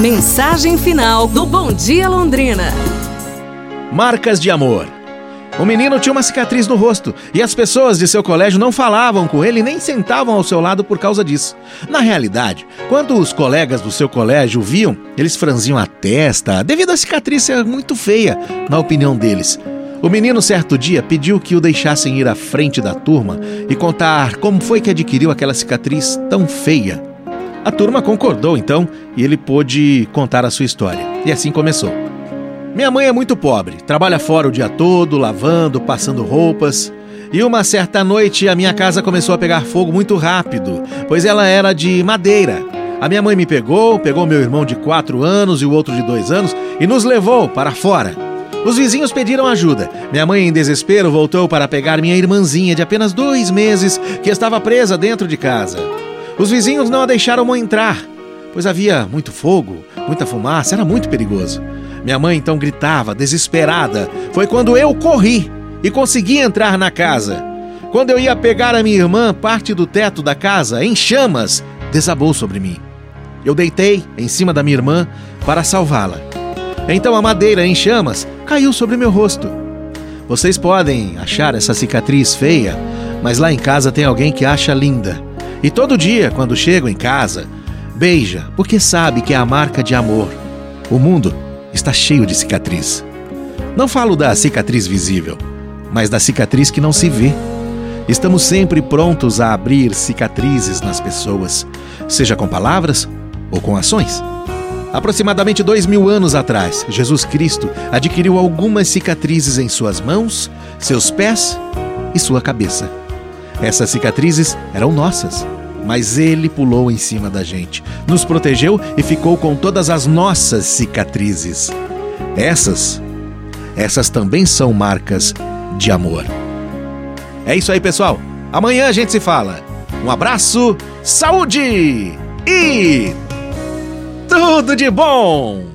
Mensagem final do Bom Dia Londrina. Marcas de amor. O menino tinha uma cicatriz no rosto e as pessoas de seu colégio não falavam com ele nem sentavam ao seu lado por causa disso. Na realidade, quando os colegas do seu colégio viam, eles franziam a testa devido à cicatriz ser muito feia, na opinião deles. O menino, certo dia, pediu que o deixassem ir à frente da turma e contar como foi que adquiriu aquela cicatriz tão feia. A turma concordou então e ele pôde contar a sua história. E assim começou. Minha mãe é muito pobre, trabalha fora o dia todo, lavando, passando roupas. E uma certa noite a minha casa começou a pegar fogo muito rápido, pois ela era de madeira. A minha mãe me pegou, pegou meu irmão de quatro anos e o outro de dois anos e nos levou para fora. Os vizinhos pediram ajuda. Minha mãe, em desespero, voltou para pegar minha irmãzinha de apenas dois meses, que estava presa dentro de casa. Os vizinhos não a deixaram entrar, pois havia muito fogo, muita fumaça, era muito perigoso. Minha mãe então gritava, desesperada. Foi quando eu corri e consegui entrar na casa. Quando eu ia pegar a minha irmã, parte do teto da casa, em chamas, desabou sobre mim. Eu deitei em cima da minha irmã para salvá-la. Então a madeira em chamas caiu sobre meu rosto. Vocês podem achar essa cicatriz feia, mas lá em casa tem alguém que acha linda. E todo dia, quando chego em casa, beija, porque sabe que é a marca de amor. O mundo está cheio de cicatriz. Não falo da cicatriz visível, mas da cicatriz que não se vê. Estamos sempre prontos a abrir cicatrizes nas pessoas, seja com palavras ou com ações. Aproximadamente dois mil anos atrás, Jesus Cristo adquiriu algumas cicatrizes em suas mãos, seus pés e sua cabeça. Essas cicatrizes eram nossas, mas ele pulou em cima da gente, nos protegeu e ficou com todas as nossas cicatrizes. Essas, essas também são marcas de amor. É isso aí, pessoal. Amanhã a gente se fala. Um abraço, saúde e tudo de bom!